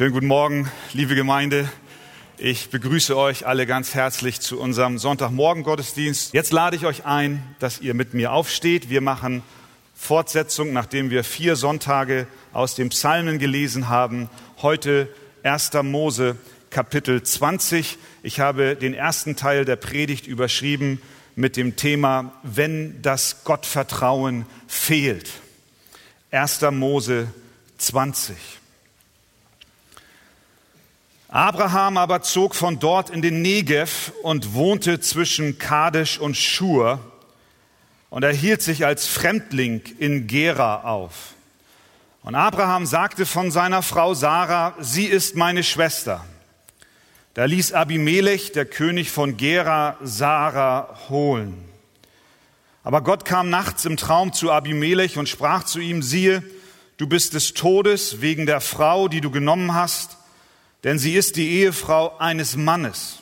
Schönen guten Morgen, liebe Gemeinde. Ich begrüße euch alle ganz herzlich zu unserem Sonntagmorgen-Gottesdienst. Jetzt lade ich euch ein, dass ihr mit mir aufsteht. Wir machen Fortsetzung, nachdem wir vier Sonntage aus dem Psalmen gelesen haben. Heute 1. Mose, Kapitel 20. Ich habe den ersten Teil der Predigt überschrieben mit dem Thema, wenn das Gottvertrauen fehlt. 1. Mose 20. Abraham aber zog von dort in den Negev und wohnte zwischen Kadesh und Schur und er hielt sich als Fremdling in Gera auf. Und Abraham sagte von seiner Frau Sarah, sie ist meine Schwester. Da ließ Abimelech, der König von Gera, Sarah holen. Aber Gott kam nachts im Traum zu Abimelech und sprach zu ihm, siehe, du bist des Todes wegen der Frau, die du genommen hast, denn sie ist die Ehefrau eines Mannes.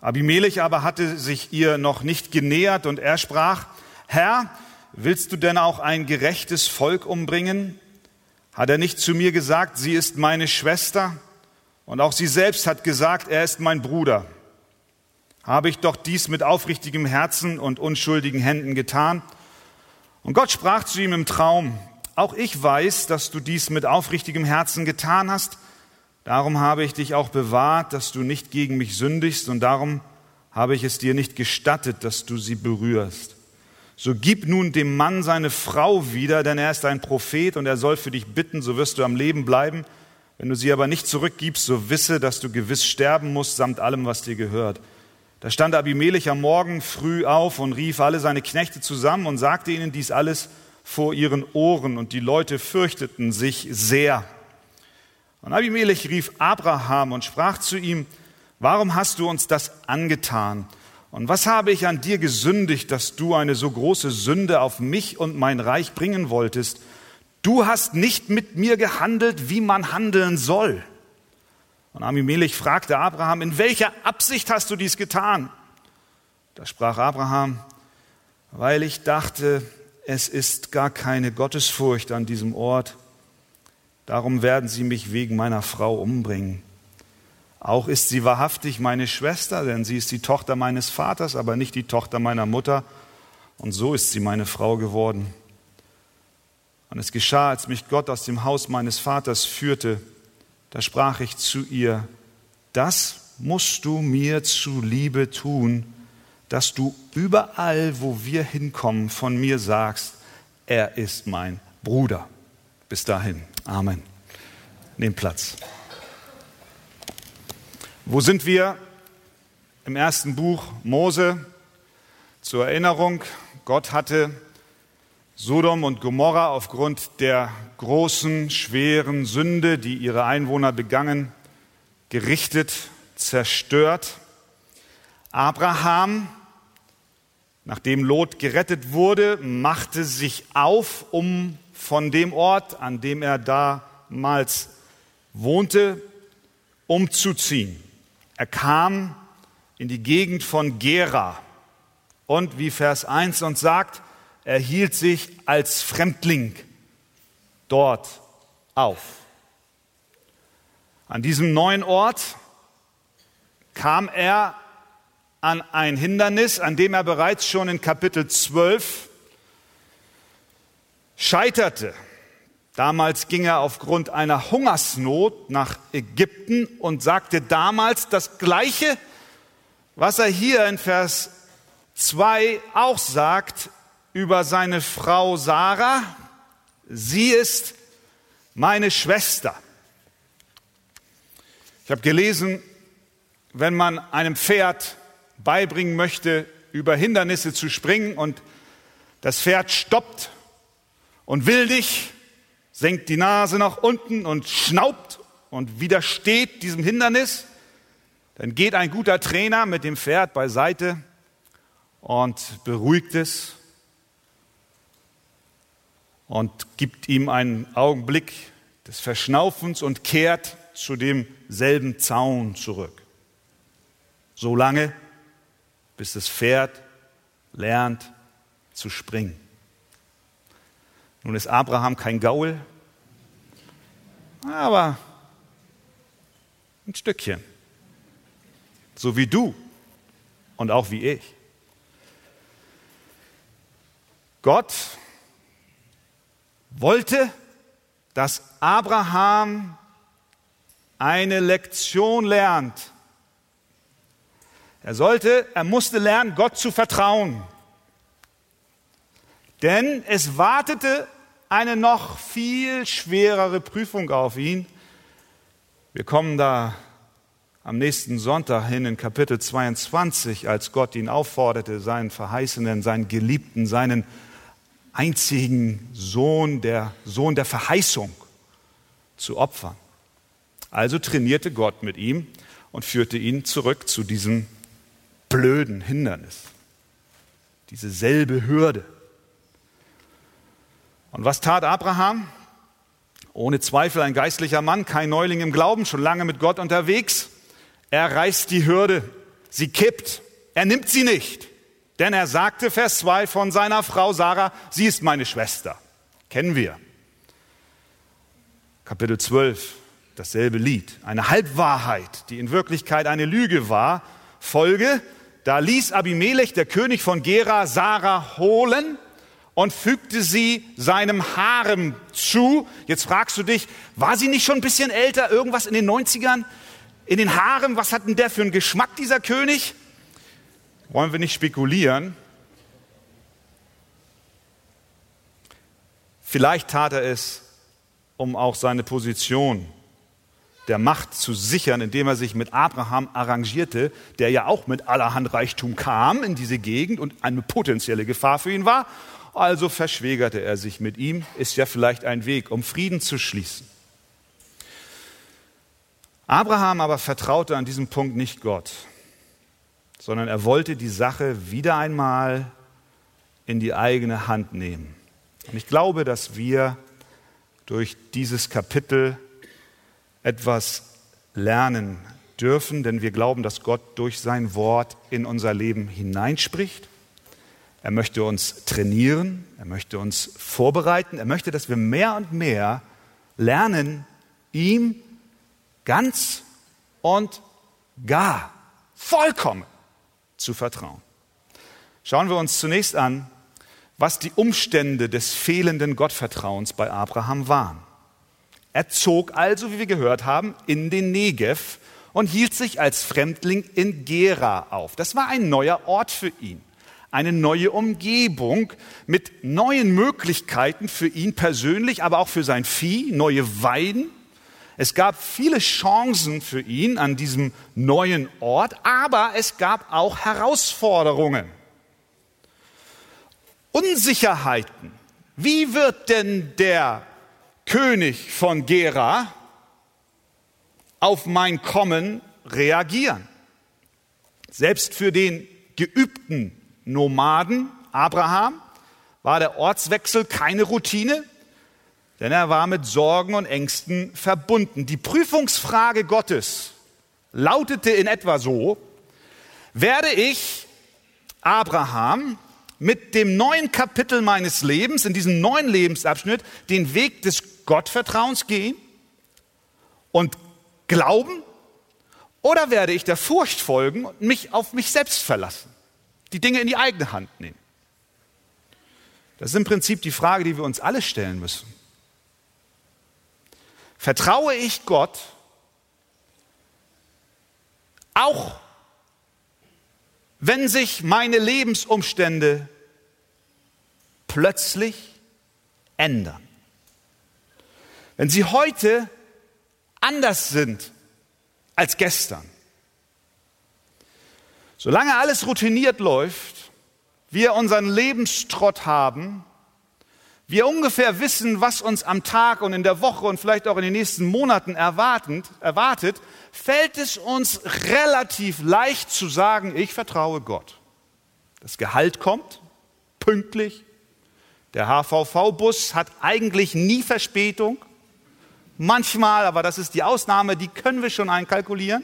Abimelech aber hatte sich ihr noch nicht genähert und er sprach, Herr, willst du denn auch ein gerechtes Volk umbringen? Hat er nicht zu mir gesagt, sie ist meine Schwester? Und auch sie selbst hat gesagt, er ist mein Bruder. Habe ich doch dies mit aufrichtigem Herzen und unschuldigen Händen getan? Und Gott sprach zu ihm im Traum, auch ich weiß, dass du dies mit aufrichtigem Herzen getan hast, Darum habe ich dich auch bewahrt, dass du nicht gegen mich sündigst und darum habe ich es dir nicht gestattet, dass du sie berührst. So gib nun dem Mann seine Frau wieder, denn er ist ein Prophet und er soll für dich bitten, so wirst du am Leben bleiben. Wenn du sie aber nicht zurückgibst, so wisse, dass du gewiss sterben musst, samt allem, was dir gehört. Da stand Abimelech am Morgen früh auf und rief alle seine Knechte zusammen und sagte ihnen dies alles vor ihren Ohren und die Leute fürchteten sich sehr. Und Abimelech rief Abraham und sprach zu ihm, warum hast du uns das angetan? Und was habe ich an dir gesündigt, dass du eine so große Sünde auf mich und mein Reich bringen wolltest? Du hast nicht mit mir gehandelt, wie man handeln soll. Und Abimelech fragte Abraham, in welcher Absicht hast du dies getan? Da sprach Abraham, weil ich dachte, es ist gar keine Gottesfurcht an diesem Ort Darum werden sie mich wegen meiner Frau umbringen. Auch ist sie wahrhaftig meine Schwester, denn sie ist die Tochter meines Vaters, aber nicht die Tochter meiner Mutter. Und so ist sie meine Frau geworden. Und es geschah, als mich Gott aus dem Haus meines Vaters führte, da sprach ich zu ihr, das musst du mir zuliebe tun, dass du überall, wo wir hinkommen, von mir sagst, er ist mein Bruder. Bis dahin. Amen. Nehmt Platz. Wo sind wir? Im ersten Buch Mose. Zur Erinnerung, Gott hatte Sodom und Gomorra aufgrund der großen, schweren Sünde, die ihre Einwohner begangen, gerichtet, zerstört. Abraham, nachdem Lot gerettet wurde, machte sich auf, um von dem Ort, an dem er damals wohnte, umzuziehen. Er kam in die Gegend von Gera und, wie Vers 1 uns sagt, er hielt sich als Fremdling dort auf. An diesem neuen Ort kam er an ein Hindernis, an dem er bereits schon in Kapitel 12 scheiterte. Damals ging er aufgrund einer Hungersnot nach Ägypten und sagte damals das Gleiche, was er hier in Vers 2 auch sagt über seine Frau Sarah. Sie ist meine Schwester. Ich habe gelesen, wenn man einem Pferd beibringen möchte, über Hindernisse zu springen und das Pferd stoppt und will dich, senkt die Nase nach unten und schnaubt und widersteht diesem Hindernis, dann geht ein guter Trainer mit dem Pferd beiseite und beruhigt es und gibt ihm einen Augenblick des Verschnaufens und kehrt zu demselben Zaun zurück. So lange, bis das Pferd lernt zu springen. Nun ist Abraham kein Gaul, aber Ein Stückchen. So wie du und auch wie ich. Gott wollte, dass Abraham eine Lektion lernt. Er sollte, er musste lernen, Gott zu vertrauen. Denn es wartete eine noch viel schwerere Prüfung auf ihn. Wir kommen da am nächsten Sonntag hin in Kapitel 22, als Gott ihn aufforderte, seinen Verheißenen, seinen Geliebten, seinen einzigen Sohn, der Sohn der Verheißung, zu opfern. Also trainierte Gott mit ihm und führte ihn zurück zu diesem blöden Hindernis, diese selbe Hürde. Und was tat Abraham? Ohne Zweifel ein geistlicher Mann, kein Neuling im Glauben, schon lange mit Gott unterwegs. Er reißt die Hürde, sie kippt, er nimmt sie nicht. Denn er sagte, Vers 2, von seiner Frau Sarah, sie ist meine Schwester. Kennen wir. Kapitel 12, dasselbe Lied. Eine Halbwahrheit, die in Wirklichkeit eine Lüge war. Folge, da ließ Abimelech, der König von Gera, Sarah holen und fügte sie seinem Harem zu. Jetzt fragst du dich, war sie nicht schon ein bisschen älter, irgendwas in den 90ern? In den Harem, was hat denn der für einen Geschmack, dieser König? Wollen wir nicht spekulieren? Vielleicht tat er es, um auch seine Position der Macht zu sichern, indem er sich mit Abraham arrangierte, der ja auch mit allerhand Reichtum kam in diese Gegend und eine potenzielle Gefahr für ihn war. Also verschwägerte er sich mit ihm, ist ja vielleicht ein Weg, um Frieden zu schließen. Abraham aber vertraute an diesem Punkt nicht Gott sondern er wollte die Sache wieder einmal in die eigene Hand nehmen. Und ich glaube, dass wir durch dieses Kapitel etwas lernen dürfen, denn wir glauben, dass Gott durch sein Wort in unser Leben hineinspricht. Er möchte uns trainieren, er möchte uns vorbereiten, er möchte, dass wir mehr und mehr lernen, ihm ganz und gar, vollkommen zu vertrauen. Schauen wir uns zunächst an, was die Umstände des fehlenden Gottvertrauens bei Abraham waren. Er zog also, wie wir gehört haben, in den Negev und hielt sich als Fremdling in Gera auf. Das war ein neuer Ort für ihn, eine neue Umgebung mit neuen Möglichkeiten für ihn persönlich, aber auch für sein Vieh, neue Weiden, es gab viele Chancen für ihn an diesem neuen Ort, aber es gab auch Herausforderungen. Unsicherheiten. Wie wird denn der König von Gera auf mein Kommen reagieren? Selbst für den geübten Nomaden Abraham war der Ortswechsel keine Routine denn er war mit Sorgen und Ängsten verbunden. Die Prüfungsfrage Gottes lautete in etwa so, werde ich Abraham mit dem neuen Kapitel meines Lebens, in diesem neuen Lebensabschnitt, den Weg des Gottvertrauens gehen und glauben? Oder werde ich der Furcht folgen und mich auf mich selbst verlassen, die Dinge in die eigene Hand nehmen? Das ist im Prinzip die Frage, die wir uns alle stellen müssen. Vertraue ich Gott auch wenn sich meine Lebensumstände plötzlich ändern. Wenn sie heute anders sind als gestern. Solange alles routiniert läuft, wir unseren Lebenstrott haben, wir ungefähr wissen, was uns am Tag und in der Woche und vielleicht auch in den nächsten Monaten erwartet, erwartet, fällt es uns relativ leicht zu sagen, ich vertraue Gott. Das Gehalt kommt pünktlich. Der HVV-Bus hat eigentlich nie Verspätung. Manchmal, aber das ist die Ausnahme, die können wir schon einkalkulieren.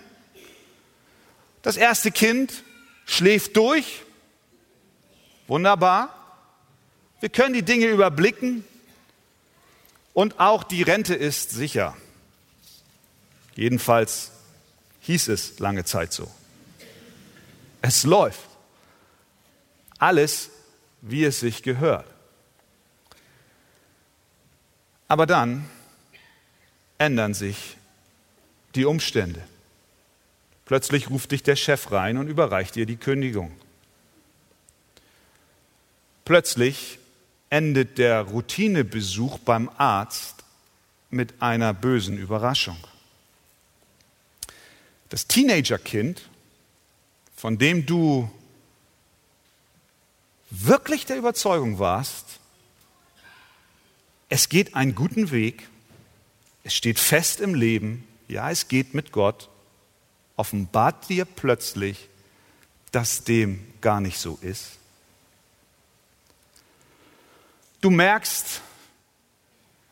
Das erste Kind schläft durch. Wunderbar. Wir können die Dinge überblicken und auch die Rente ist sicher. Jedenfalls hieß es lange Zeit so. Es läuft. Alles, wie es sich gehört. Aber dann ändern sich die Umstände. Plötzlich ruft dich der Chef rein und überreicht dir die Kündigung. Plötzlich endet der Routinebesuch beim Arzt mit einer bösen Überraschung. Das Teenagerkind, von dem du wirklich der Überzeugung warst, es geht einen guten Weg, es steht fest im Leben, ja, es geht mit Gott, offenbart dir plötzlich, dass dem gar nicht so ist. Du merkst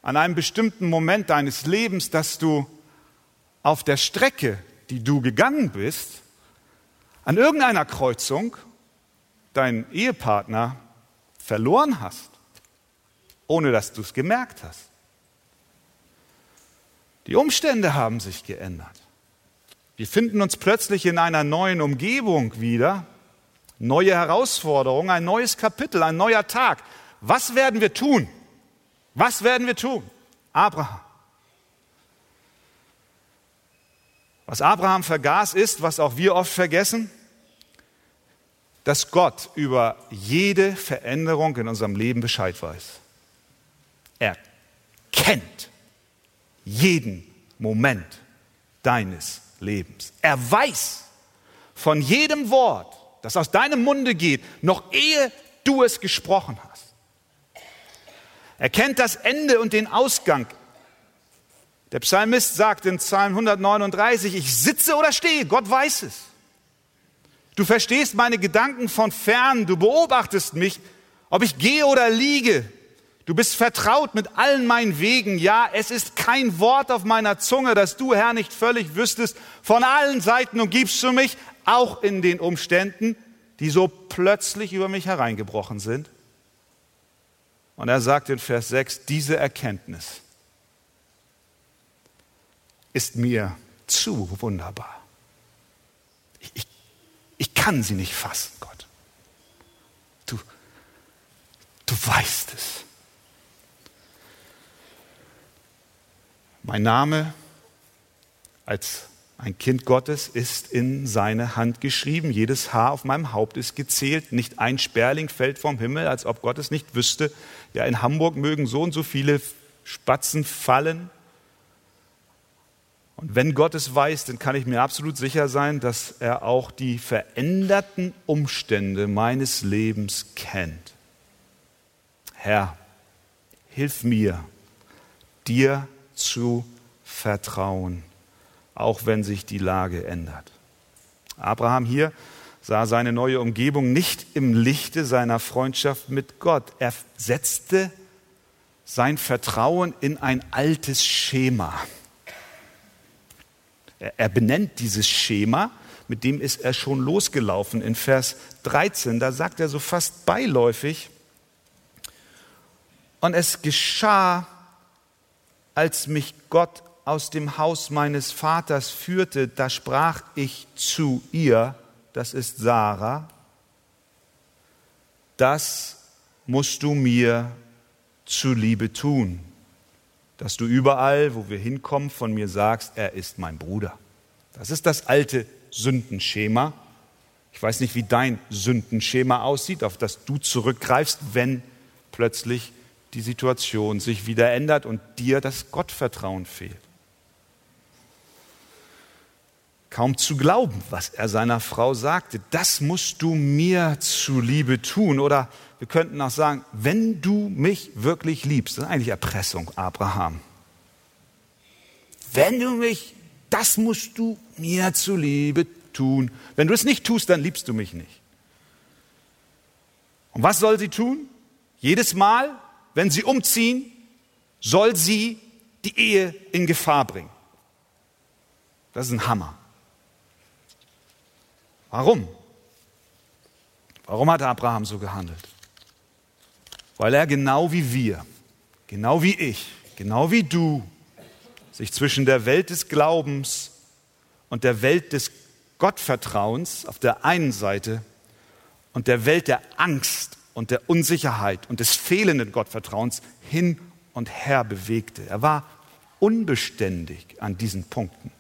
an einem bestimmten Moment deines Lebens, dass du auf der Strecke, die du gegangen bist, an irgendeiner Kreuzung deinen Ehepartner verloren hast, ohne dass du es gemerkt hast. Die Umstände haben sich geändert. Wir finden uns plötzlich in einer neuen Umgebung wieder, neue Herausforderungen, ein neues Kapitel, ein neuer Tag. Was werden wir tun? Was werden wir tun? Abraham. Was Abraham vergaß ist, was auch wir oft vergessen, dass Gott über jede Veränderung in unserem Leben Bescheid weiß. Er kennt jeden Moment deines Lebens. Er weiß von jedem Wort, das aus deinem Munde geht, noch ehe du es gesprochen hast. Er kennt das Ende und den Ausgang. Der Psalmist sagt in Psalm 139, ich sitze oder stehe, Gott weiß es. Du verstehst meine Gedanken von fern, du beobachtest mich, ob ich gehe oder liege. Du bist vertraut mit allen meinen Wegen. Ja, es ist kein Wort auf meiner Zunge, dass du, Herr, nicht völlig wüsstest. Von allen Seiten umgibst du mich, auch in den Umständen, die so plötzlich über mich hereingebrochen sind. Und er sagt in Vers 6, diese Erkenntnis ist mir zu wunderbar. Ich, ich, ich kann sie nicht fassen, Gott. Du, du weißt es. Mein Name als ein Kind Gottes ist in seine Hand geschrieben. Jedes Haar auf meinem Haupt ist gezählt. Nicht ein Sperling fällt vom Himmel, als ob Gott es nicht wüsste. Ja, in Hamburg mögen so und so viele Spatzen fallen. Und wenn Gott es weiß, dann kann ich mir absolut sicher sein, dass er auch die veränderten Umstände meines Lebens kennt. Herr, hilf mir, dir zu vertrauen, auch wenn sich die Lage ändert. Abraham hier sah seine neue Umgebung nicht im Lichte seiner Freundschaft mit Gott. Er setzte sein Vertrauen in ein altes Schema. Er benennt dieses Schema, mit dem ist er schon losgelaufen. In Vers 13, da sagt er so fast beiläufig, und es geschah, als mich Gott aus dem Haus meines Vaters führte, da sprach ich zu ihr, das ist Sarah, das musst du mir zuliebe tun, dass du überall, wo wir hinkommen, von mir sagst, er ist mein Bruder. Das ist das alte Sündenschema. Ich weiß nicht, wie dein Sündenschema aussieht, auf das du zurückgreifst, wenn plötzlich die Situation sich wieder ändert und dir das Gottvertrauen fehlt. Kaum zu glauben, was er seiner Frau sagte, das musst du mir zuliebe tun. Oder wir könnten auch sagen, wenn du mich wirklich liebst, das ist eigentlich Erpressung, Abraham. Wenn du mich, das musst du mir zuliebe tun. Wenn du es nicht tust, dann liebst du mich nicht. Und was soll sie tun? Jedes Mal, wenn sie umziehen, soll sie die Ehe in Gefahr bringen. Das ist ein Hammer. Warum? Warum hat Abraham so gehandelt? Weil er genau wie wir, genau wie ich, genau wie du, sich zwischen der Welt des Glaubens und der Welt des Gottvertrauens auf der einen Seite und der Welt der Angst und der Unsicherheit und des fehlenden Gottvertrauens hin und her bewegte. Er war unbeständig an diesen Punkten.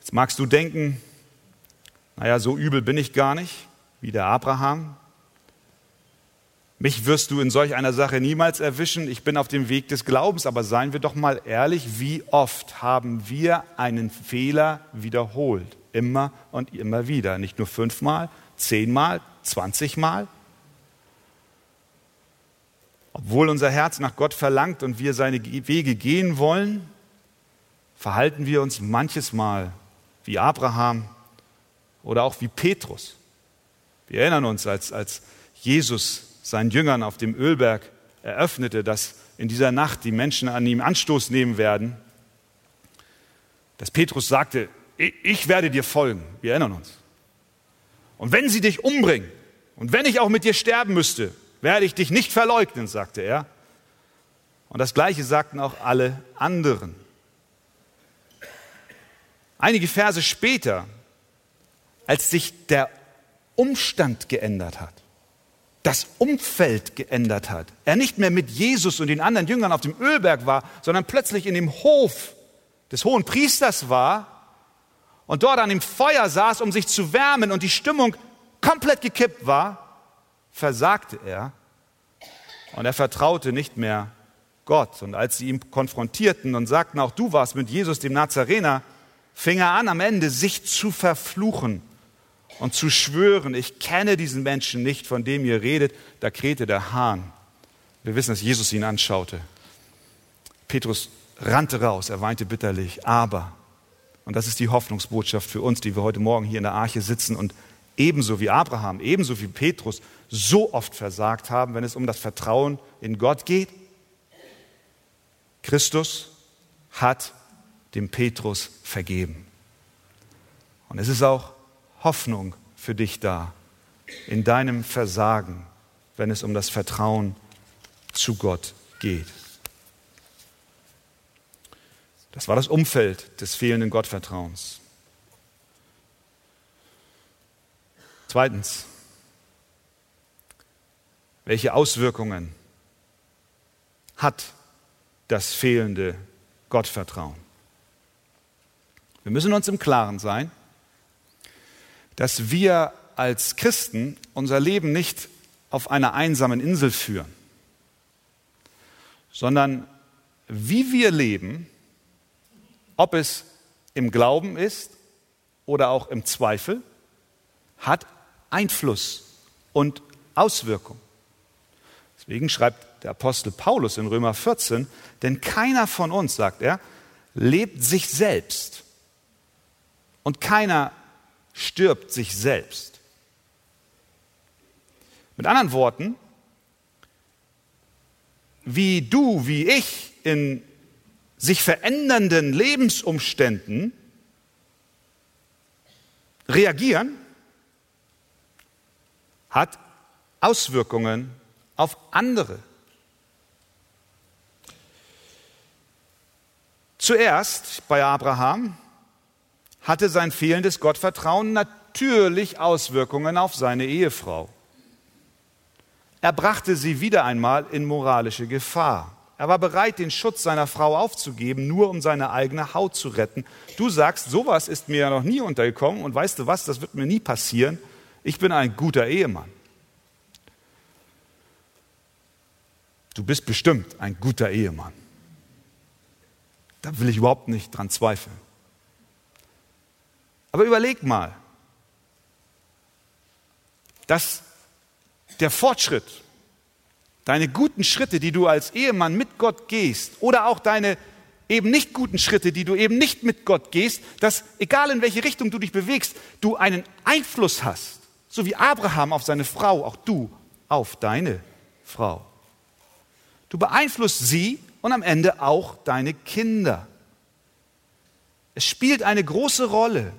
Jetzt magst du denken, naja, so übel bin ich gar nicht wie der Abraham. Mich wirst du in solch einer Sache niemals erwischen. Ich bin auf dem Weg des Glaubens. Aber seien wir doch mal ehrlich, wie oft haben wir einen Fehler wiederholt? Immer und immer wieder. Nicht nur fünfmal, zehnmal, zwanzigmal. Obwohl unser Herz nach Gott verlangt und wir seine Wege gehen wollen, verhalten wir uns manches Mal wie Abraham oder auch wie Petrus. Wir erinnern uns, als, als Jesus seinen Jüngern auf dem Ölberg eröffnete, dass in dieser Nacht die Menschen an ihm Anstoß nehmen werden, dass Petrus sagte, ich werde dir folgen. Wir erinnern uns. Und wenn sie dich umbringen und wenn ich auch mit dir sterben müsste, werde ich dich nicht verleugnen, sagte er. Und das Gleiche sagten auch alle anderen. Einige Verse später, als sich der Umstand geändert hat, das Umfeld geändert hat. Er nicht mehr mit Jesus und den anderen Jüngern auf dem Ölberg war, sondern plötzlich in dem Hof des hohen Priesters war und dort an dem Feuer saß, um sich zu wärmen und die Stimmung komplett gekippt war, versagte er und er vertraute nicht mehr Gott. Und als sie ihn konfrontierten und sagten, auch du warst mit Jesus, dem Nazarener, fing er an, am Ende sich zu verfluchen und zu schwören, ich kenne diesen Menschen nicht, von dem ihr redet, da krähte der Hahn. Wir wissen, dass Jesus ihn anschaute. Petrus rannte raus, er weinte bitterlich, aber, und das ist die Hoffnungsbotschaft für uns, die wir heute Morgen hier in der Arche sitzen und ebenso wie Abraham, ebenso wie Petrus so oft versagt haben, wenn es um das Vertrauen in Gott geht. Christus hat dem Petrus vergeben. Und es ist auch Hoffnung für dich da in deinem Versagen, wenn es um das Vertrauen zu Gott geht. Das war das Umfeld des fehlenden Gottvertrauens. Zweitens, welche Auswirkungen hat das fehlende Gottvertrauen? Wir müssen uns im Klaren sein, dass wir als Christen unser Leben nicht auf einer einsamen Insel führen, sondern wie wir leben, ob es im Glauben ist oder auch im Zweifel, hat Einfluss und Auswirkung. Deswegen schreibt der Apostel Paulus in Römer 14, denn keiner von uns, sagt er, lebt sich selbst und keiner stirbt sich selbst. Mit anderen Worten, wie du, wie ich in sich verändernden Lebensumständen reagieren, hat Auswirkungen auf andere. Zuerst bei Abraham hatte sein fehlendes Gottvertrauen natürlich Auswirkungen auf seine Ehefrau. Er brachte sie wieder einmal in moralische Gefahr. Er war bereit, den Schutz seiner Frau aufzugeben, nur um seine eigene Haut zu retten. Du sagst, sowas ist mir ja noch nie untergekommen und weißt du was, das wird mir nie passieren. Ich bin ein guter Ehemann. Du bist bestimmt ein guter Ehemann. Da will ich überhaupt nicht dran zweifeln. Aber überleg mal, dass der Fortschritt, deine guten Schritte, die du als Ehemann mit Gott gehst, oder auch deine eben nicht guten Schritte, die du eben nicht mit Gott gehst, dass egal in welche Richtung du dich bewegst, du einen Einfluss hast, so wie Abraham auf seine Frau, auch du auf deine Frau. Du beeinflusst sie und am Ende auch deine Kinder. Es spielt eine große Rolle,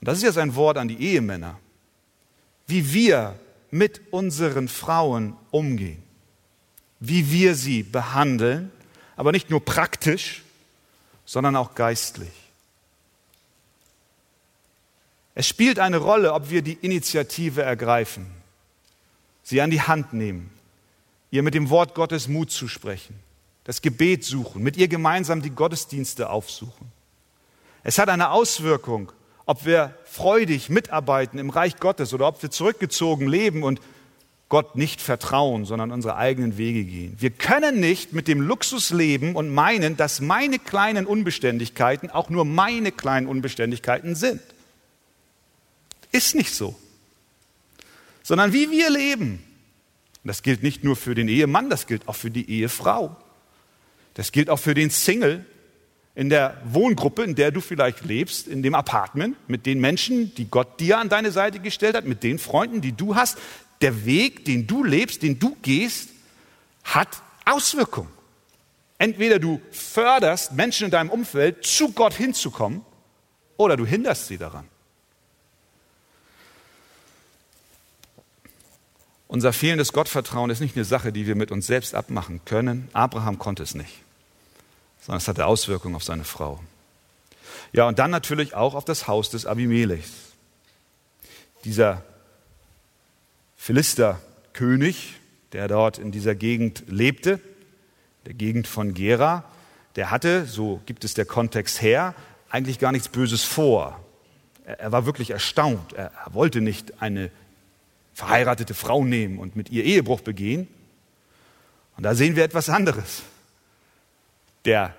und das ist jetzt ein Wort an die Ehemänner, wie wir mit unseren Frauen umgehen, wie wir sie behandeln, aber nicht nur praktisch, sondern auch geistlich. Es spielt eine Rolle, ob wir die Initiative ergreifen, sie an die Hand nehmen, ihr mit dem Wort Gottes Mut zu sprechen, das Gebet suchen, mit ihr gemeinsam die Gottesdienste aufsuchen. Es hat eine Auswirkung, ob wir freudig mitarbeiten im Reich Gottes oder ob wir zurückgezogen leben und Gott nicht vertrauen, sondern unsere eigenen Wege gehen. Wir können nicht mit dem Luxus leben und meinen, dass meine kleinen Unbeständigkeiten auch nur meine kleinen Unbeständigkeiten sind. Ist nicht so. Sondern wie wir leben, das gilt nicht nur für den Ehemann, das gilt auch für die Ehefrau. Das gilt auch für den Single in der Wohngruppe, in der du vielleicht lebst, in dem Apartment, mit den Menschen, die Gott dir an deine Seite gestellt hat, mit den Freunden, die du hast. Der Weg, den du lebst, den du gehst, hat Auswirkungen. Entweder du förderst Menschen in deinem Umfeld, zu Gott hinzukommen, oder du hinderst sie daran. Unser fehlendes Gottvertrauen ist nicht eine Sache, die wir mit uns selbst abmachen können. Abraham konnte es nicht, sondern es hatte Auswirkungen auf seine Frau. Ja, und dann natürlich auch auf das Haus des Abimelechs. Dieser Philisterkönig, der dort in dieser Gegend lebte, der Gegend von Gera, der hatte, so gibt es der Kontext her, eigentlich gar nichts Böses vor. Er, war wirklich erstaunt. Er, er wollte nicht eine verheiratete Frau nehmen und mit ihr Ehebruch begehen. Und da sehen wir etwas anderes. Der,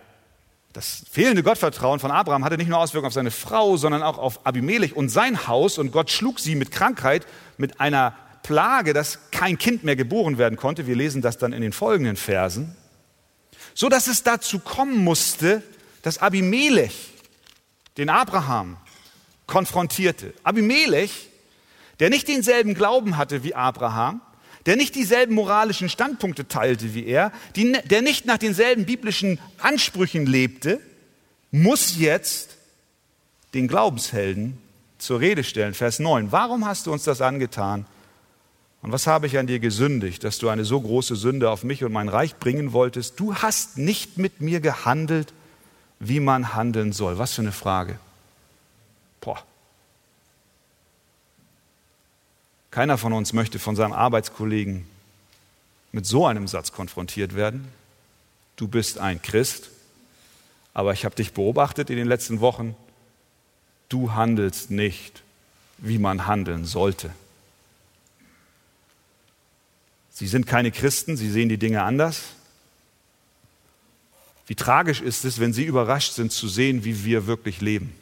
das fehlende Gottvertrauen von Abraham hatte nicht nur Auswirkungen auf seine Frau, sondern auch auf Abimelech und sein Haus. Und Gott schlug sie mit Krankheit, mit einer Plage, dass kein Kind mehr geboren werden konnte. Wir lesen das dann in den folgenden Versen. So dass es dazu kommen musste, dass Abimelech den Abraham konfrontierte. Abimelech der nicht denselben Glauben hatte wie Abraham, der nicht dieselben moralischen Standpunkte teilte wie er, die, der nicht nach denselben biblischen Ansprüchen lebte, muss jetzt den Glaubenshelden zur Rede stellen. Vers 9. Warum hast du uns das angetan? Und was habe ich an dir gesündigt, dass du eine so große Sünde auf mich und mein Reich bringen wolltest? Du hast nicht mit mir gehandelt, wie man handeln soll. Was für eine Frage. Boah. Keiner von uns möchte von seinem Arbeitskollegen mit so einem Satz konfrontiert werden. Du bist ein Christ, aber ich habe dich beobachtet in den letzten Wochen. Du handelst nicht, wie man handeln sollte. Sie sind keine Christen, sie sehen die Dinge anders. Wie tragisch ist es, wenn sie überrascht sind zu sehen, wie wir wirklich leben.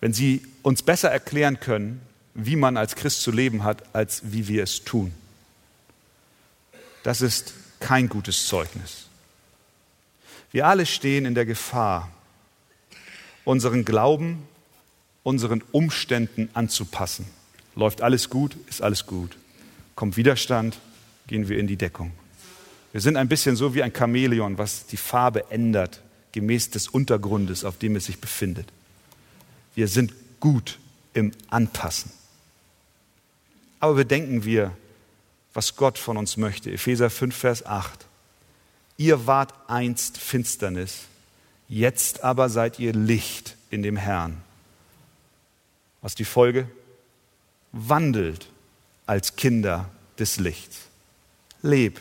Wenn sie uns besser erklären können, wie man als Christ zu leben hat, als wie wir es tun. Das ist kein gutes Zeugnis. Wir alle stehen in der Gefahr, unseren Glauben unseren Umständen anzupassen. Läuft alles gut, ist alles gut. Kommt Widerstand, gehen wir in die Deckung. Wir sind ein bisschen so wie ein Chamäleon, was die Farbe ändert, gemäß des Untergrundes, auf dem es sich befindet. Wir sind gut im Anpassen. Aber bedenken wir, was Gott von uns möchte. Epheser 5, Vers 8. Ihr wart einst Finsternis, jetzt aber seid ihr Licht in dem Herrn. Was die Folge? Wandelt als Kinder des Lichts. Leb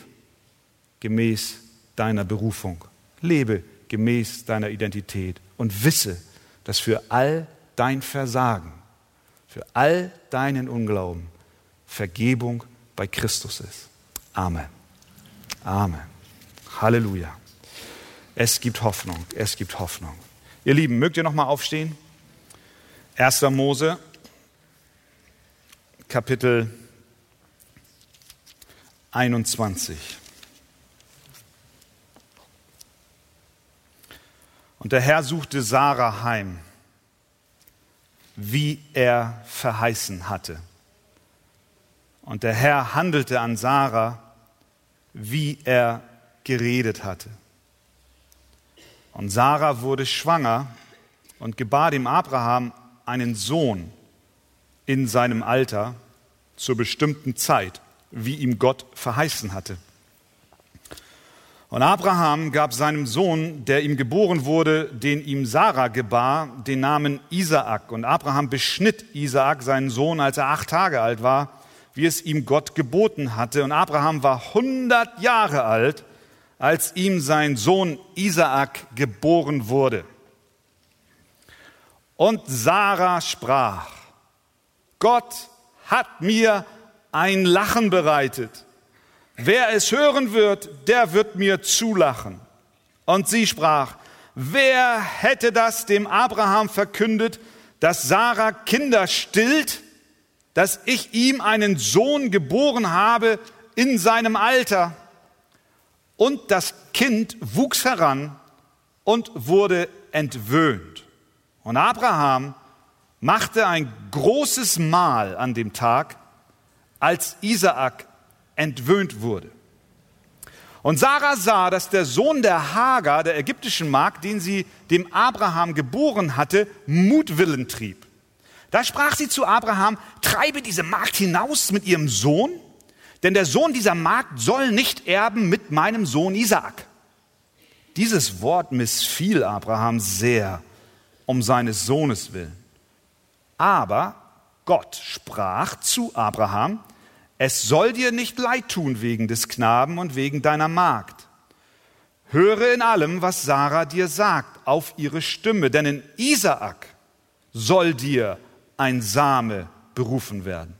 gemäß deiner Berufung. Lebe gemäß deiner Identität und wisse, dass für all dein Versagen, für all deinen Unglauben Vergebung bei Christus ist. Amen. Amen. Halleluja. Es gibt Hoffnung. Es gibt Hoffnung. Ihr Lieben, mögt ihr noch mal aufstehen? 1. Mose, Kapitel 21. Und der Herr suchte Sarah heim, wie er verheißen hatte. Und der Herr handelte an Sarah, wie er geredet hatte. Und Sarah wurde schwanger und gebar dem Abraham einen Sohn in seinem Alter zur bestimmten Zeit, wie ihm Gott verheißen hatte. Und Abraham gab seinem Sohn, der ihm geboren wurde, den ihm Sarah gebar, den Namen Isaak. Und Abraham beschnitt Isaak, seinen Sohn, als er acht Tage alt war, wie es ihm Gott geboten hatte. Und Abraham war hundert Jahre alt, als ihm sein Sohn Isaak geboren wurde. Und Sarah sprach, Gott hat mir ein Lachen bereitet Wer es hören wird, der wird mir zulachen. Und sie sprach, wer hätte das dem Abraham verkündet, dass Sarah Kinder stillt, dass ich ihm einen Sohn geboren habe in seinem Alter? Und das Kind wuchs heran und wurde entwöhnt. Und Abraham machte ein großes Mahl an dem Tag, als Isaak entwöhnt wurde. Und Sarah sah, dass der Sohn der Hagar, der ägyptischen Magd, den sie dem Abraham geboren hatte, Mutwillen trieb. Da sprach sie zu Abraham, treibe diese Magd hinaus mit ihrem Sohn, denn der Sohn dieser Magd soll nicht erben mit meinem Sohn Isaak. Dieses Wort missfiel Abraham sehr um seines Sohnes willen. Aber Gott sprach zu Abraham, es soll dir nicht leid tun wegen des Knaben und wegen deiner Magd. Höre in allem, was Sarah dir sagt, auf ihre Stimme, denn in Isaak soll dir ein Same berufen werden.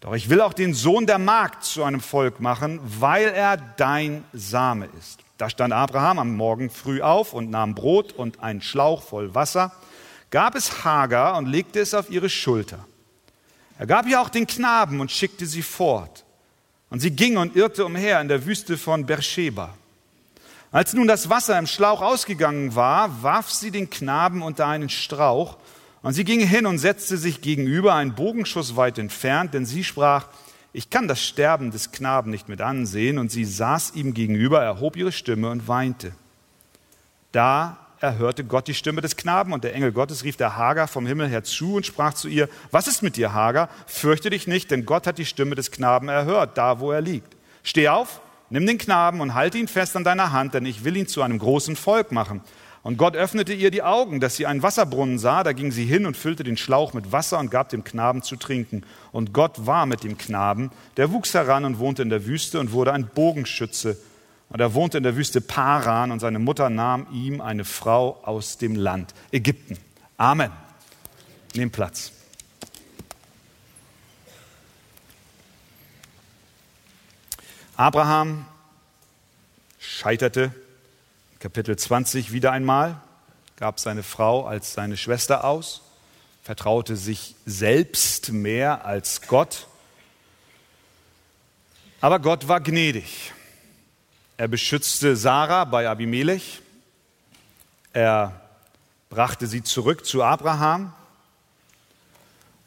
Doch ich will auch den Sohn der Magd zu einem Volk machen, weil er dein Same ist. Da stand Abraham am Morgen früh auf und nahm Brot und einen Schlauch voll Wasser, gab es Hagar und legte es auf ihre Schulter. Er gab ihr auch den Knaben und schickte sie fort. Und sie ging und irrte umher in der Wüste von Beersheba. Als nun das Wasser im Schlauch ausgegangen war, warf sie den Knaben unter einen Strauch, und sie ging hin und setzte sich gegenüber, einen Bogenschuss weit entfernt, denn sie sprach, ich kann das Sterben des Knaben nicht mit ansehen, und sie saß ihm gegenüber, erhob ihre Stimme und weinte. Da er hörte Gott die Stimme des Knaben und der Engel Gottes rief der Hagar vom Himmel her zu und sprach zu ihr, was ist mit dir, Hagar? Fürchte dich nicht, denn Gott hat die Stimme des Knaben erhört, da wo er liegt. Steh auf, nimm den Knaben und halte ihn fest an deiner Hand, denn ich will ihn zu einem großen Volk machen. Und Gott öffnete ihr die Augen, dass sie einen Wasserbrunnen sah. Da ging sie hin und füllte den Schlauch mit Wasser und gab dem Knaben zu trinken. Und Gott war mit dem Knaben. Der wuchs heran und wohnte in der Wüste und wurde ein Bogenschütze und er wohnte in der Wüste Paran und seine Mutter nahm ihm eine Frau aus dem Land Ägypten. Amen. Nehmt Platz. Abraham scheiterte Kapitel 20 wieder einmal, gab seine Frau als seine Schwester aus, vertraute sich selbst mehr als Gott. Aber Gott war gnädig. Er beschützte Sarah bei Abimelech. Er brachte sie zurück zu Abraham.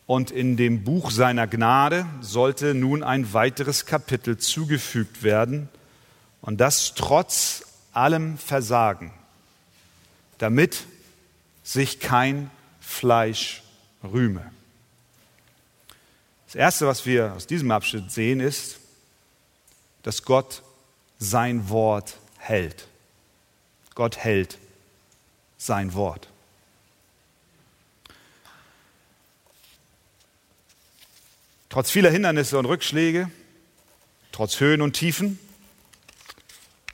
Und in dem Buch seiner Gnade sollte nun ein weiteres Kapitel zugefügt werden. Und das trotz allem Versagen, damit sich kein Fleisch rühme. Das Erste, was wir aus diesem Abschnitt sehen, ist, dass Gott sein Wort hält. Gott hält sein Wort. Trotz vieler Hindernisse und Rückschläge, trotz Höhen und Tiefen,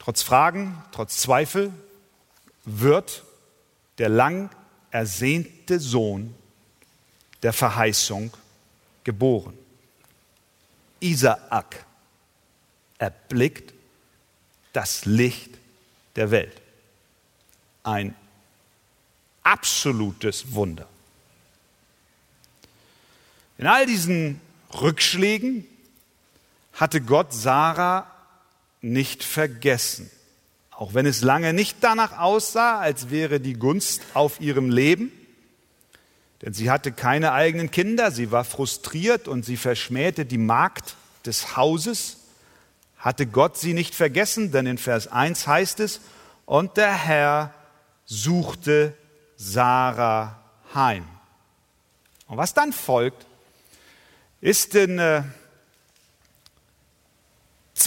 trotz Fragen, trotz Zweifel, wird der lang ersehnte Sohn der Verheißung geboren. Isaak erblickt das Licht der Welt. Ein absolutes Wunder. In all diesen Rückschlägen hatte Gott Sarah nicht vergessen, auch wenn es lange nicht danach aussah, als wäre die Gunst auf ihrem Leben, denn sie hatte keine eigenen Kinder, sie war frustriert und sie verschmähte die Magd des Hauses. Hatte Gott sie nicht vergessen, denn in Vers 1 heißt es, und der Herr suchte Sarah heim. Und was dann folgt, ist in äh,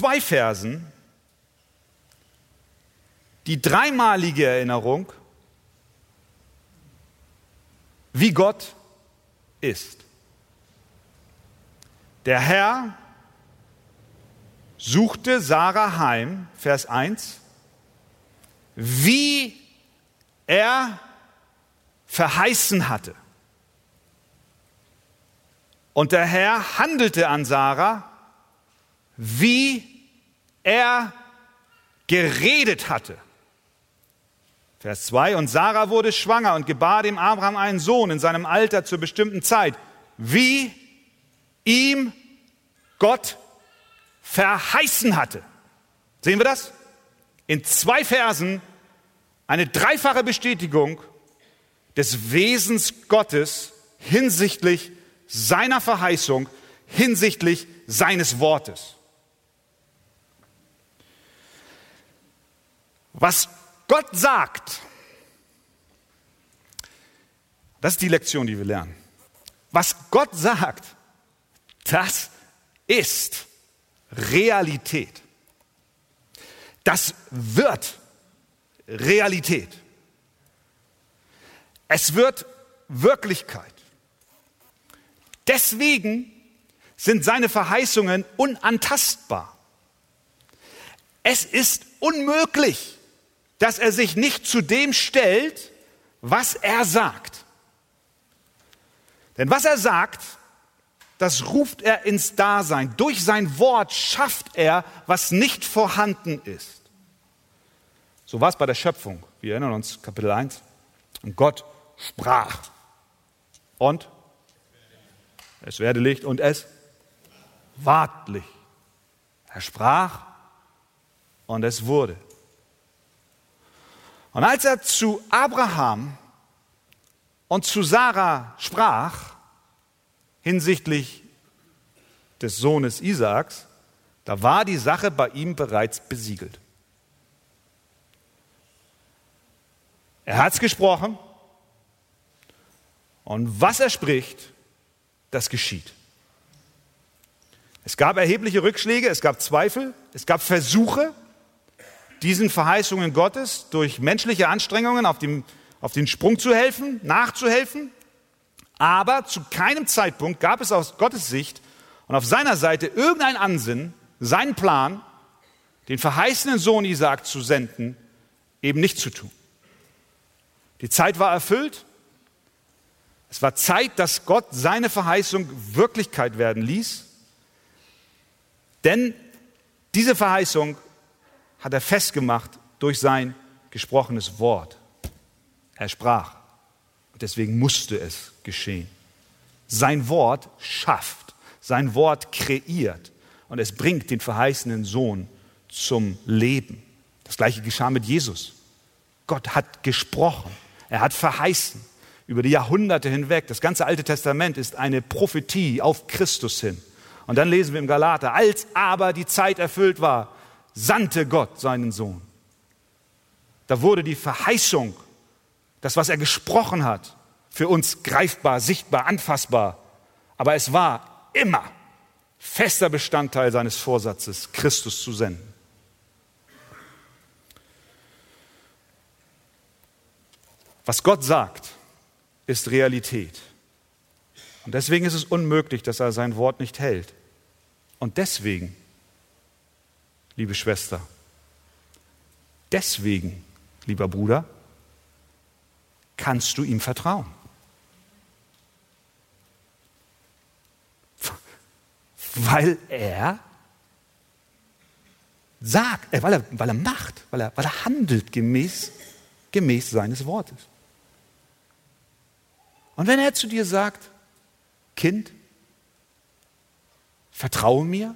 zwei Versen die dreimalige Erinnerung, wie Gott ist. Der Herr suchte Sarah heim, Vers 1, wie er verheißen hatte. Und der Herr handelte an Sarah, wie er geredet hatte. Vers 2, und Sarah wurde schwanger und gebar dem Abraham einen Sohn in seinem Alter zur bestimmten Zeit, wie ihm Gott verheißen hatte. Sehen wir das? In zwei Versen eine dreifache Bestätigung des Wesens Gottes hinsichtlich seiner Verheißung, hinsichtlich seines Wortes. Was Gott sagt, das ist die Lektion, die wir lernen. Was Gott sagt, das ist Realität. Das wird Realität. Es wird Wirklichkeit. Deswegen sind seine Verheißungen unantastbar. Es ist unmöglich, dass er sich nicht zu dem stellt, was er sagt. Denn was er sagt, das ruft er ins Dasein. Durch sein Wort schafft er, was nicht vorhanden ist. So war es bei der Schöpfung. Wir erinnern uns, Kapitel 1. Und Gott sprach. Und es werde Licht und es ward Licht. Er sprach und es wurde. Und als er zu Abraham und zu Sarah sprach, hinsichtlich des Sohnes Isaaks, da war die Sache bei ihm bereits besiegelt. Er hat es gesprochen und was er spricht, das geschieht. Es gab erhebliche Rückschläge, es gab Zweifel, es gab Versuche, diesen Verheißungen Gottes durch menschliche Anstrengungen auf, dem, auf den Sprung zu helfen, nachzuhelfen. Aber zu keinem Zeitpunkt gab es aus Gottes Sicht und auf seiner Seite irgendein Ansinnen, seinen Plan, den verheißenen Sohn Isaak zu senden, eben nicht zu tun. Die Zeit war erfüllt. Es war Zeit, dass Gott seine Verheißung Wirklichkeit werden ließ. Denn diese Verheißung hat er festgemacht durch sein gesprochenes Wort. Er sprach. Deswegen musste es geschehen. Sein Wort schafft, sein Wort kreiert und es bringt den verheißenen Sohn zum Leben. Das gleiche geschah mit Jesus. Gott hat gesprochen, er hat verheißen über die Jahrhunderte hinweg. Das ganze Alte Testament ist eine Prophetie auf Christus hin. Und dann lesen wir im Galater, als aber die Zeit erfüllt war, sandte Gott seinen Sohn. Da wurde die Verheißung das, was er gesprochen hat, für uns greifbar, sichtbar, anfassbar. Aber es war immer fester Bestandteil seines Vorsatzes, Christus zu senden. Was Gott sagt, ist Realität. Und deswegen ist es unmöglich, dass er sein Wort nicht hält. Und deswegen, liebe Schwester, deswegen, lieber Bruder, kannst du ihm vertrauen. Weil er sagt, äh, weil, er, weil er macht, weil er, weil er handelt gemäß, gemäß seines Wortes. Und wenn er zu dir sagt, Kind, vertraue mir,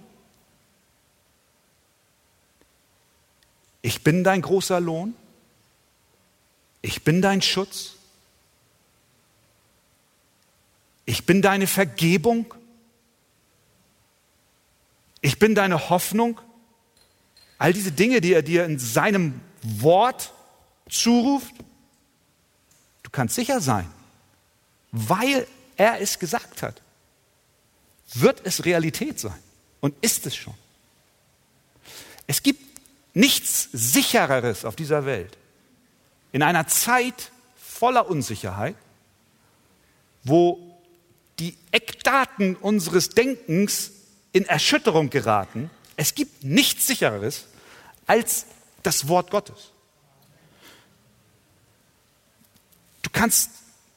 ich bin dein großer Lohn, ich bin dein Schutz. Ich bin deine Vergebung. Ich bin deine Hoffnung. All diese Dinge, die er dir in seinem Wort zuruft, du kannst sicher sein, weil er es gesagt hat, wird es Realität sein und ist es schon. Es gibt nichts sichereres auf dieser Welt. In einer Zeit voller Unsicherheit, wo die Eckdaten unseres Denkens in Erschütterung geraten, es gibt nichts sichereres als das Wort Gottes. Du kannst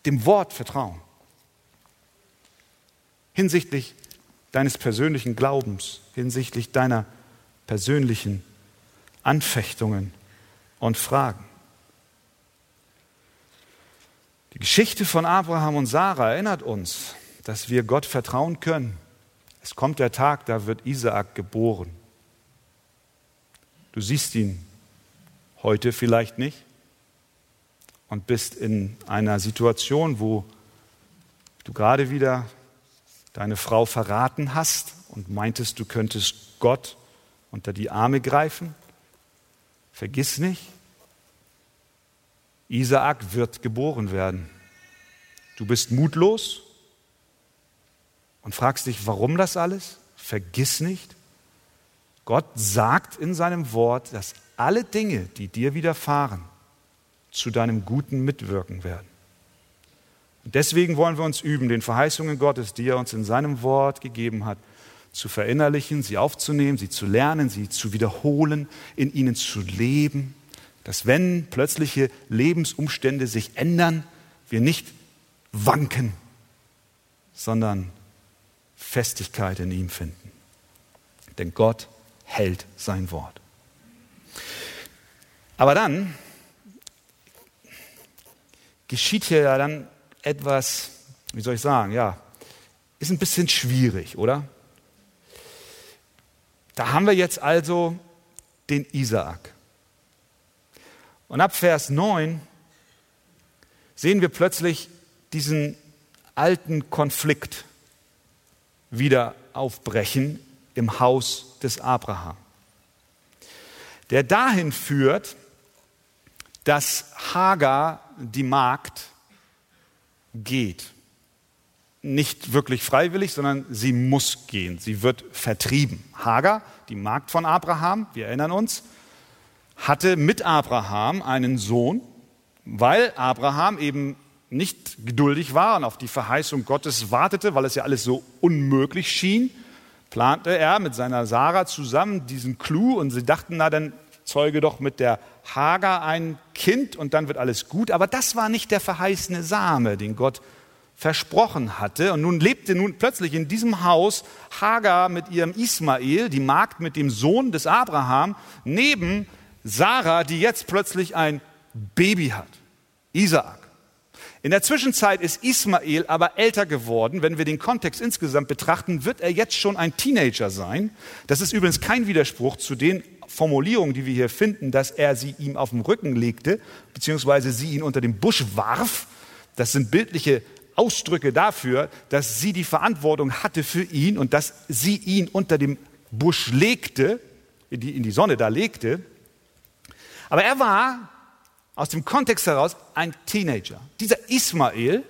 dem Wort vertrauen hinsichtlich deines persönlichen Glaubens, hinsichtlich deiner persönlichen Anfechtungen und Fragen. Die Geschichte von Abraham und Sarah erinnert uns, dass wir Gott vertrauen können. Es kommt der Tag, da wird Isaak geboren. Du siehst ihn heute vielleicht nicht und bist in einer Situation, wo du gerade wieder deine Frau verraten hast und meintest, du könntest Gott unter die Arme greifen. Vergiss nicht, Isaak wird geboren werden. Du bist mutlos und fragst dich, warum das alles? Vergiss nicht, Gott sagt in seinem Wort, dass alle Dinge, die dir widerfahren, zu deinem Guten mitwirken werden. Und deswegen wollen wir uns üben, den Verheißungen Gottes, die er uns in seinem Wort gegeben hat, zu verinnerlichen, sie aufzunehmen, sie zu lernen, sie zu wiederholen, in ihnen zu leben, dass wenn plötzliche Lebensumstände sich ändern, wir nicht wanken, sondern Festigkeit in ihm finden. Denn Gott hält sein Wort. Aber dann geschieht hier ja dann etwas, wie soll ich sagen, ja, ist ein bisschen schwierig, oder? Da haben wir jetzt also den Isaak. Und ab Vers 9 sehen wir plötzlich diesen alten Konflikt wieder aufbrechen im Haus des Abraham, der dahin führt, dass Hagar, die Magd, geht. Nicht wirklich freiwillig, sondern sie muss gehen. Sie wird vertrieben. Hagar, die Magd von Abraham, wir erinnern uns, hatte mit Abraham einen Sohn, weil Abraham eben nicht geduldig war und auf die Verheißung Gottes wartete, weil es ja alles so unmöglich schien, plante er mit seiner Sarah zusammen diesen Clou und sie dachten, na dann zeuge doch mit der Hagar ein Kind und dann wird alles gut. Aber das war nicht der verheißene Same, den Gott versprochen hatte. Und nun lebte nun plötzlich in diesem Haus Hagar mit ihrem Ismael, die Magd mit dem Sohn des Abraham, neben Sarah, die jetzt plötzlich ein Baby hat, Isaak. In der Zwischenzeit ist Ismael aber älter geworden. Wenn wir den Kontext insgesamt betrachten, wird er jetzt schon ein Teenager sein. Das ist übrigens kein Widerspruch zu den Formulierung, die wir hier finden, dass er sie ihm auf den Rücken legte, beziehungsweise sie ihn unter den Busch warf. Das sind bildliche Ausdrücke dafür, dass sie die Verantwortung hatte für ihn und dass sie ihn unter dem Busch legte, in die, in die Sonne da legte. Aber er war aus dem Kontext heraus ein Teenager. Dieser Ismael,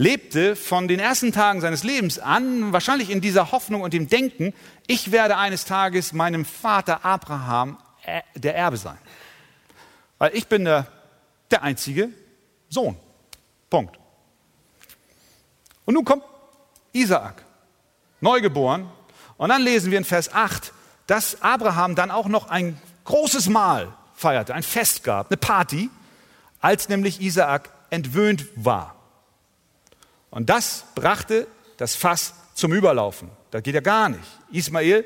lebte von den ersten Tagen seines Lebens an, wahrscheinlich in dieser Hoffnung und dem Denken, ich werde eines Tages meinem Vater Abraham äh, der Erbe sein. Weil ich bin der, der einzige Sohn. Punkt. Und nun kommt Isaak, neugeboren. Und dann lesen wir in Vers 8, dass Abraham dann auch noch ein großes Mahl feierte, ein Fest gab, eine Party, als nämlich Isaak entwöhnt war. Und das brachte das Fass zum Überlaufen. Das geht ja gar nicht. Ismael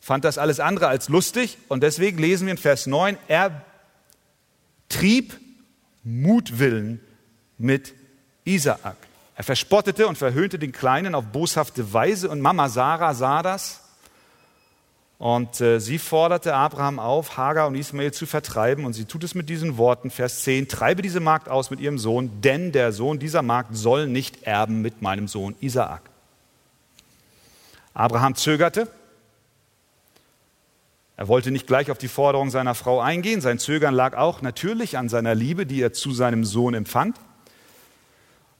fand das alles andere als lustig und deswegen lesen wir in Vers 9, er trieb Mutwillen mit Isaak. Er verspottete und verhöhnte den Kleinen auf boshafte Weise und Mama Sarah sah das und äh, sie forderte Abraham auf, Hagar und Ismael zu vertreiben. Und sie tut es mit diesen Worten, Vers 10, treibe diese Magd aus mit ihrem Sohn, denn der Sohn dieser Magd soll nicht erben mit meinem Sohn Isaak. Abraham zögerte. Er wollte nicht gleich auf die Forderung seiner Frau eingehen. Sein Zögern lag auch natürlich an seiner Liebe, die er zu seinem Sohn empfand.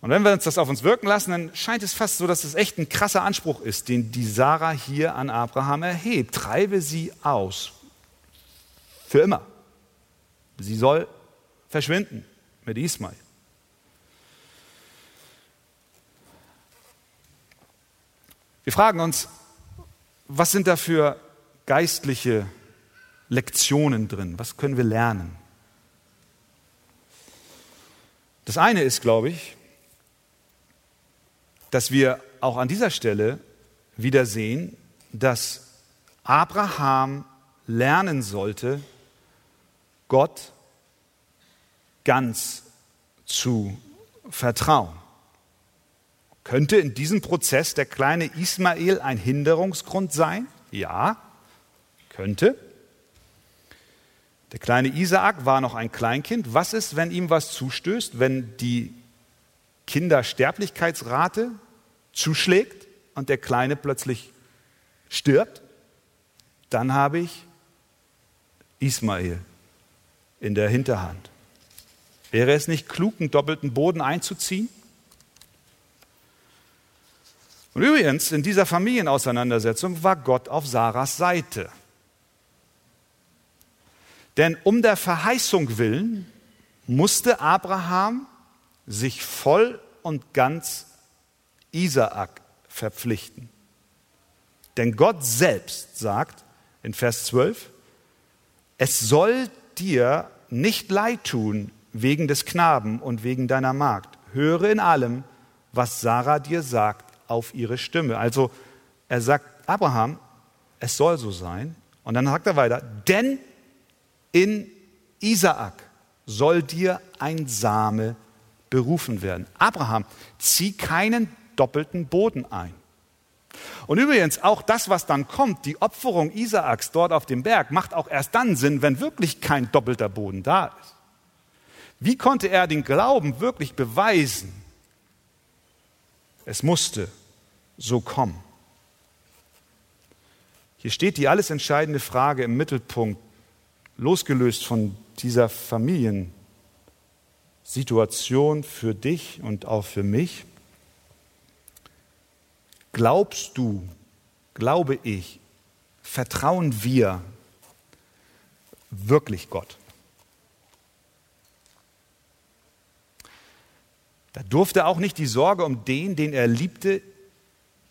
Und wenn wir uns das auf uns wirken lassen, dann scheint es fast so, dass es echt ein krasser Anspruch ist, den die Sarah hier an Abraham erhebt. Treibe sie aus. Für immer. Sie soll verschwinden mit Ismael. Wir fragen uns, was sind da für geistliche Lektionen drin? Was können wir lernen? Das eine ist, glaube ich, dass wir auch an dieser Stelle wieder sehen, dass Abraham lernen sollte, Gott ganz zu vertrauen. Könnte in diesem Prozess der kleine Ismael ein Hinderungsgrund sein? Ja, könnte. Der kleine Isaak war noch ein Kleinkind. Was ist, wenn ihm was zustößt, wenn die Kindersterblichkeitsrate zuschlägt und der Kleine plötzlich stirbt? Dann habe ich Ismael in der Hinterhand. Wäre es nicht klug, einen doppelten Boden einzuziehen? Und übrigens, in dieser Familienauseinandersetzung war Gott auf Sarahs Seite. Denn um der Verheißung willen musste Abraham sich voll und ganz Isaak verpflichten. Denn Gott selbst sagt in Vers 12, es soll dir nicht leid tun wegen des Knaben und wegen deiner Magd. Höre in allem, was Sarah dir sagt, auf ihre Stimme. Also er sagt, Abraham, es soll so sein. Und dann sagt er weiter, denn in Isaak soll dir ein Same berufen werden. Abraham, zieh keinen doppelten Boden ein. Und übrigens, auch das, was dann kommt, die Opferung Isaaks dort auf dem Berg, macht auch erst dann Sinn, wenn wirklich kein doppelter Boden da ist. Wie konnte er den Glauben wirklich beweisen? Es musste so kommen. Hier steht die alles entscheidende Frage im Mittelpunkt, losgelöst von dieser Familiensituation für dich und auch für mich. Glaubst du, glaube ich, vertrauen wir wirklich Gott? Da durfte auch nicht die Sorge um den, den er liebte,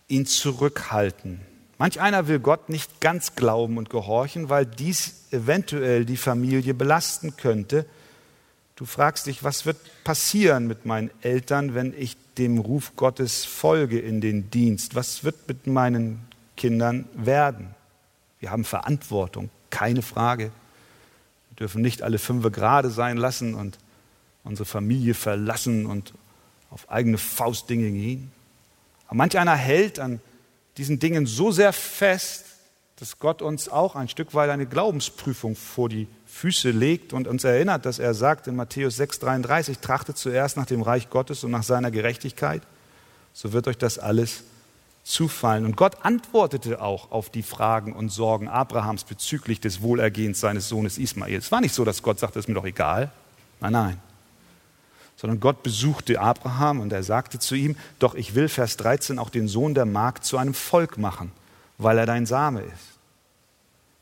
ihn zurückhalten. Manch einer will Gott nicht ganz glauben und gehorchen, weil dies eventuell die Familie belasten könnte. Du fragst dich, was wird passieren mit meinen Eltern, wenn ich dem Ruf Gottes folge in den Dienst? Was wird mit meinen Kindern werden? Wir haben Verantwortung, keine Frage. Wir dürfen nicht alle fünf gerade sein lassen und unsere Familie verlassen und auf eigene Faustdinge gehen. Aber manch einer hält an diesen Dingen so sehr fest, dass Gott uns auch ein Stück weit eine Glaubensprüfung vor die Füße legt und uns erinnert, dass er sagt in Matthäus 6,33, trachtet zuerst nach dem Reich Gottes und nach seiner Gerechtigkeit, so wird euch das alles zufallen. Und Gott antwortete auch auf die Fragen und Sorgen Abrahams bezüglich des Wohlergehens seines Sohnes Ismael. Es war nicht so, dass Gott sagte, es ist mir doch egal. Nein, nein sondern Gott besuchte Abraham und er sagte zu ihm, doch ich will, Vers 13, auch den Sohn der Magd zu einem Volk machen, weil er dein Same ist.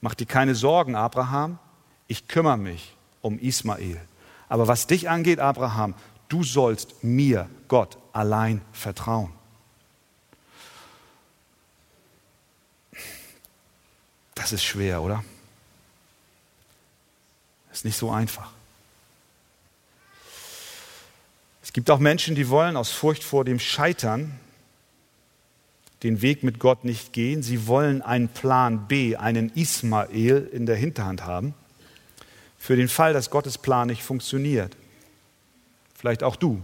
Mach dir keine Sorgen, Abraham, ich kümmere mich um Ismael. Aber was dich angeht, Abraham, du sollst mir, Gott, allein vertrauen. Das ist schwer, oder? Ist nicht so einfach. Es gibt auch Menschen, die wollen aus Furcht vor dem Scheitern den Weg mit Gott nicht gehen. Sie wollen einen Plan B, einen Ismael in der Hinterhand haben, für den Fall, dass Gottes Plan nicht funktioniert. Vielleicht auch du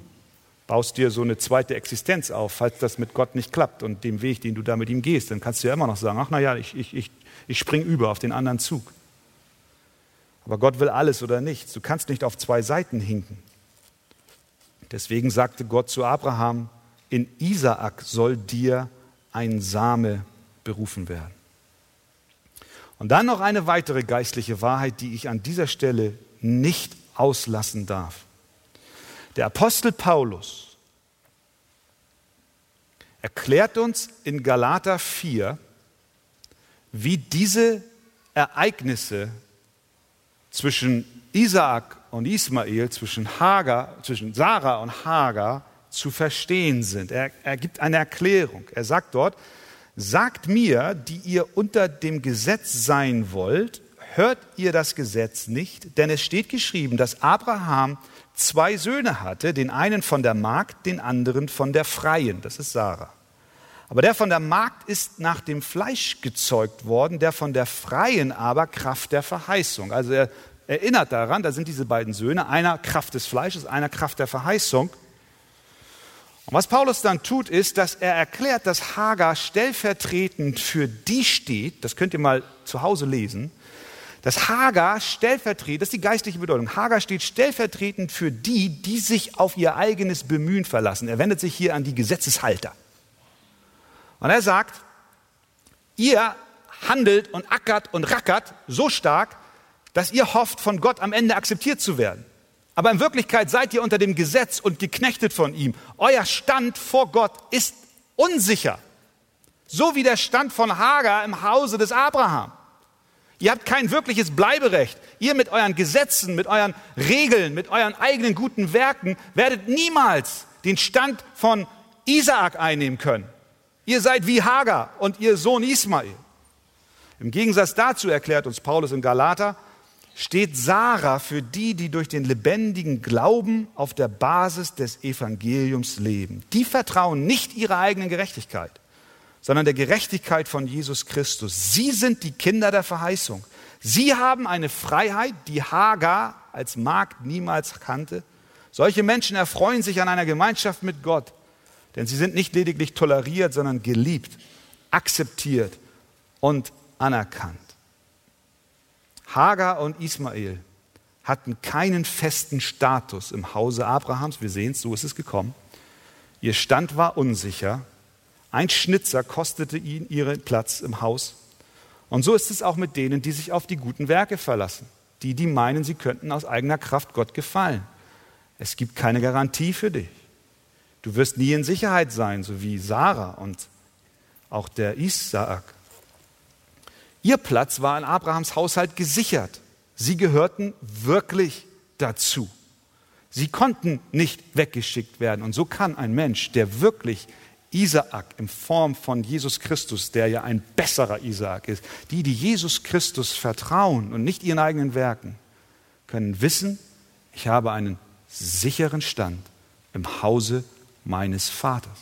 baust dir so eine zweite Existenz auf, falls das mit Gott nicht klappt und dem Weg, den du da mit ihm gehst, dann kannst du ja immer noch sagen, ach naja, ich, ich, ich, ich spring über auf den anderen Zug. Aber Gott will alles oder nichts. Du kannst nicht auf zwei Seiten hinken. Deswegen sagte Gott zu Abraham, in Isaak soll dir ein Same berufen werden. Und dann noch eine weitere geistliche Wahrheit, die ich an dieser Stelle nicht auslassen darf. Der Apostel Paulus erklärt uns in Galater 4, wie diese Ereignisse zwischen Isaak und Ismael, zwischen Hagar, zwischen Sarah und Hagar zu verstehen sind. Er, er gibt eine Erklärung. Er sagt dort, sagt mir, die ihr unter dem Gesetz sein wollt, hört ihr das Gesetz nicht? Denn es steht geschrieben, dass Abraham zwei Söhne hatte, den einen von der Magd, den anderen von der Freien, das ist Sarah. Aber der von der Magd ist nach dem Fleisch gezeugt worden, der von der Freien aber Kraft der Verheißung. Also er erinnert daran, da sind diese beiden Söhne, einer Kraft des Fleisches, einer Kraft der Verheißung. Und was Paulus dann tut, ist, dass er erklärt, dass Hagar stellvertretend für die steht, das könnt ihr mal zu Hause lesen, dass Hagar stellvertretend, das ist die geistliche Bedeutung, Hagar steht stellvertretend für die, die sich auf ihr eigenes Bemühen verlassen. Er wendet sich hier an die Gesetzeshalter. Und er sagt, ihr handelt und ackert und rackert so stark, dass ihr hofft, von Gott am Ende akzeptiert zu werden. Aber in Wirklichkeit seid ihr unter dem Gesetz und geknechtet von ihm. Euer Stand vor Gott ist unsicher. So wie der Stand von Hagar im Hause des Abraham. Ihr habt kein wirkliches Bleiberecht. Ihr mit euren Gesetzen, mit euren Regeln, mit euren eigenen guten Werken werdet niemals den Stand von Isaak einnehmen können. Ihr seid wie Hagar und ihr Sohn Ismael. Im Gegensatz dazu erklärt uns Paulus in Galater, steht Sarah für die, die durch den lebendigen Glauben auf der Basis des Evangeliums leben. Die vertrauen nicht ihrer eigenen Gerechtigkeit, sondern der Gerechtigkeit von Jesus Christus. Sie sind die Kinder der Verheißung. Sie haben eine Freiheit, die Hagar als Magd niemals kannte. Solche Menschen erfreuen sich an einer Gemeinschaft mit Gott, denn sie sind nicht lediglich toleriert, sondern geliebt, akzeptiert und anerkannt. Hagar und Ismael hatten keinen festen Status im Hause Abrahams. Wir sehen es, so ist es gekommen. Ihr Stand war unsicher ein Schnitzer kostete ihnen ihren Platz im Haus. Und so ist es auch mit denen, die sich auf die guten Werke verlassen, die, die meinen, sie könnten aus eigener Kraft Gott gefallen. Es gibt keine Garantie für dich. Du wirst nie in Sicherheit sein, so wie Sarah und auch der Isaak. Ihr Platz war in Abrahams Haushalt gesichert. Sie gehörten wirklich dazu. Sie konnten nicht weggeschickt werden. Und so kann ein Mensch, der wirklich Isaak in Form von Jesus Christus, der ja ein besserer Isaak ist, die, die Jesus Christus vertrauen und nicht ihren eigenen Werken, können wissen, ich habe einen sicheren Stand im Hause meines Vaters.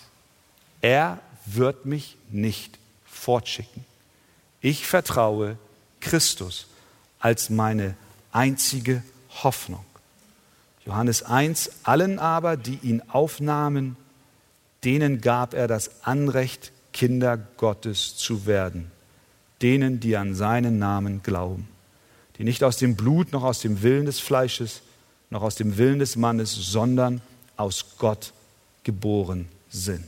Er wird mich nicht fortschicken. Ich vertraue Christus als meine einzige Hoffnung. Johannes 1, allen aber, die ihn aufnahmen, denen gab er das Anrecht, Kinder Gottes zu werden, denen, die an seinen Namen glauben, die nicht aus dem Blut noch aus dem Willen des Fleisches noch aus dem Willen des Mannes, sondern aus Gott geboren sind.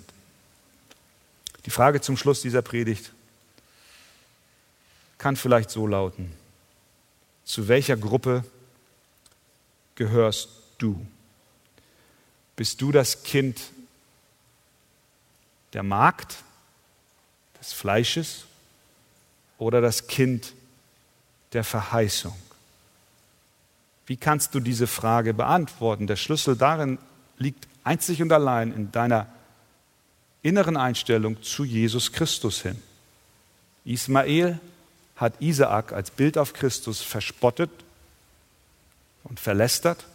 Die Frage zum Schluss dieser Predigt kann vielleicht so lauten, zu welcher Gruppe gehörst du? Bist du das Kind der Magd, des Fleisches oder das Kind der Verheißung? Wie kannst du diese Frage beantworten? Der Schlüssel darin liegt einzig und allein in deiner inneren Einstellung zu Jesus Christus hin. Ismael hat Isaak als Bild auf Christus verspottet und verlästert,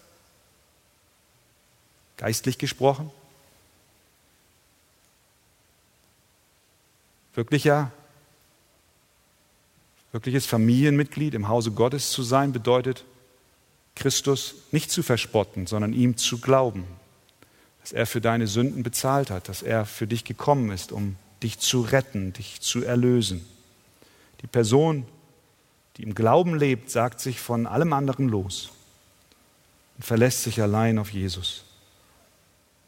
geistlich gesprochen. Wirklicher, wirkliches Familienmitglied im Hause Gottes zu sein bedeutet, Christus nicht zu verspotten, sondern ihm zu glauben, dass er für deine Sünden bezahlt hat, dass er für dich gekommen ist, um dich zu retten, dich zu erlösen. Die Person, die im Glauben lebt, sagt sich von allem anderen los und verlässt sich allein auf Jesus.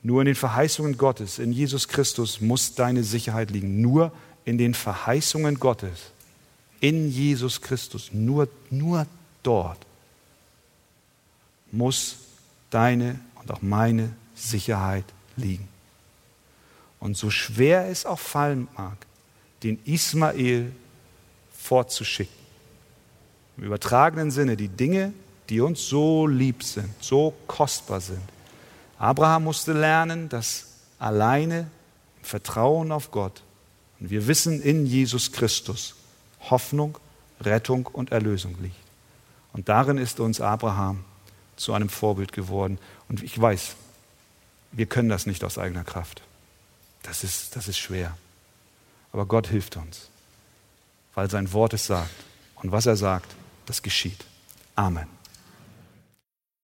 Nur in den Verheißungen Gottes, in Jesus Christus muss deine Sicherheit liegen. Nur in den Verheißungen Gottes, in Jesus Christus, nur, nur dort muss deine und auch meine Sicherheit liegen. Und so schwer es auch fallen mag, den Ismael vorzuschicken, im übertragenen Sinne die Dinge die uns so lieb sind, so kostbar sind. Abraham musste lernen, dass alleine im Vertrauen auf Gott, und wir wissen in Jesus Christus, Hoffnung, Rettung und Erlösung liegt. Und darin ist uns Abraham zu einem Vorbild geworden. Und ich weiß, wir können das nicht aus eigener Kraft. Das ist, das ist schwer. Aber Gott hilft uns, weil sein Wort es sagt. Und was er sagt, das geschieht. Amen.